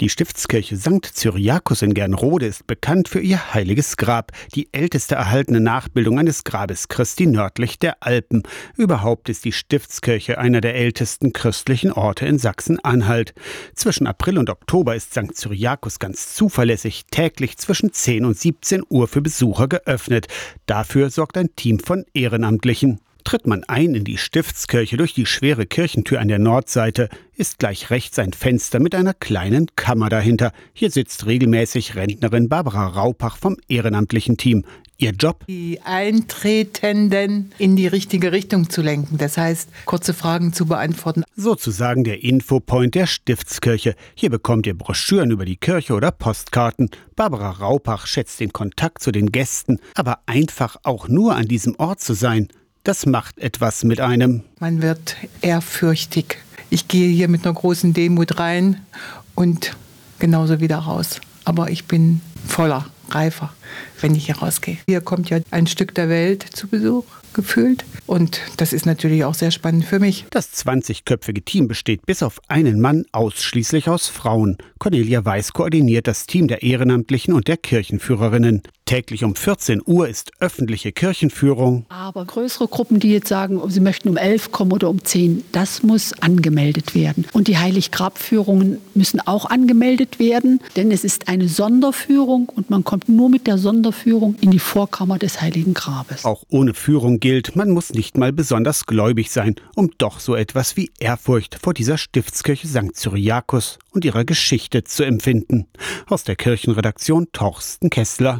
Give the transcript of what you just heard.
Die Stiftskirche St. Cyriakus in Gernrode ist bekannt für ihr heiliges Grab, die älteste erhaltene Nachbildung eines Grabes Christi nördlich der Alpen. Überhaupt ist die Stiftskirche einer der ältesten christlichen Orte in Sachsen-Anhalt. Zwischen April und Oktober ist St. Cyriakus ganz zuverlässig täglich zwischen 10 und 17 Uhr für Besucher geöffnet. Dafür sorgt ein Team von Ehrenamtlichen. Tritt man ein in die Stiftskirche durch die schwere Kirchentür an der Nordseite, ist gleich rechts ein Fenster mit einer kleinen Kammer dahinter. Hier sitzt regelmäßig Rentnerin Barbara Raupach vom ehrenamtlichen Team. Ihr Job? Die Eintretenden in die richtige Richtung zu lenken. Das heißt, kurze Fragen zu beantworten. Sozusagen der Infopoint der Stiftskirche. Hier bekommt ihr Broschüren über die Kirche oder Postkarten. Barbara Raupach schätzt den Kontakt zu den Gästen, aber einfach auch nur an diesem Ort zu sein. Das macht etwas mit einem. Man wird ehrfürchtig. Ich gehe hier mit einer großen Demut rein und genauso wieder raus. Aber ich bin voller, reifer, wenn ich hier rausgehe. Hier kommt ja ein Stück der Welt zu Besuch gefühlt. Und das ist natürlich auch sehr spannend für mich. Das 20-köpfige Team besteht bis auf einen Mann ausschließlich aus Frauen. Cornelia Weiß koordiniert das Team der Ehrenamtlichen und der Kirchenführerinnen. Täglich um 14 Uhr ist öffentliche Kirchenführung. Aber größere Gruppen, die jetzt sagen, sie möchten um 11 kommen oder um 10, das muss angemeldet werden. Und die Heiliggrabführungen müssen auch angemeldet werden, denn es ist eine Sonderführung und man kommt nur mit der Sonderführung in die Vorkammer des Heiligen Grabes. Auch ohne Führung gilt, man muss nicht mal besonders gläubig sein, um doch so etwas wie Ehrfurcht vor dieser Stiftskirche St. Cyriakus und ihrer Geschichte zu empfinden. Aus der Kirchenredaktion Torsten Kessler.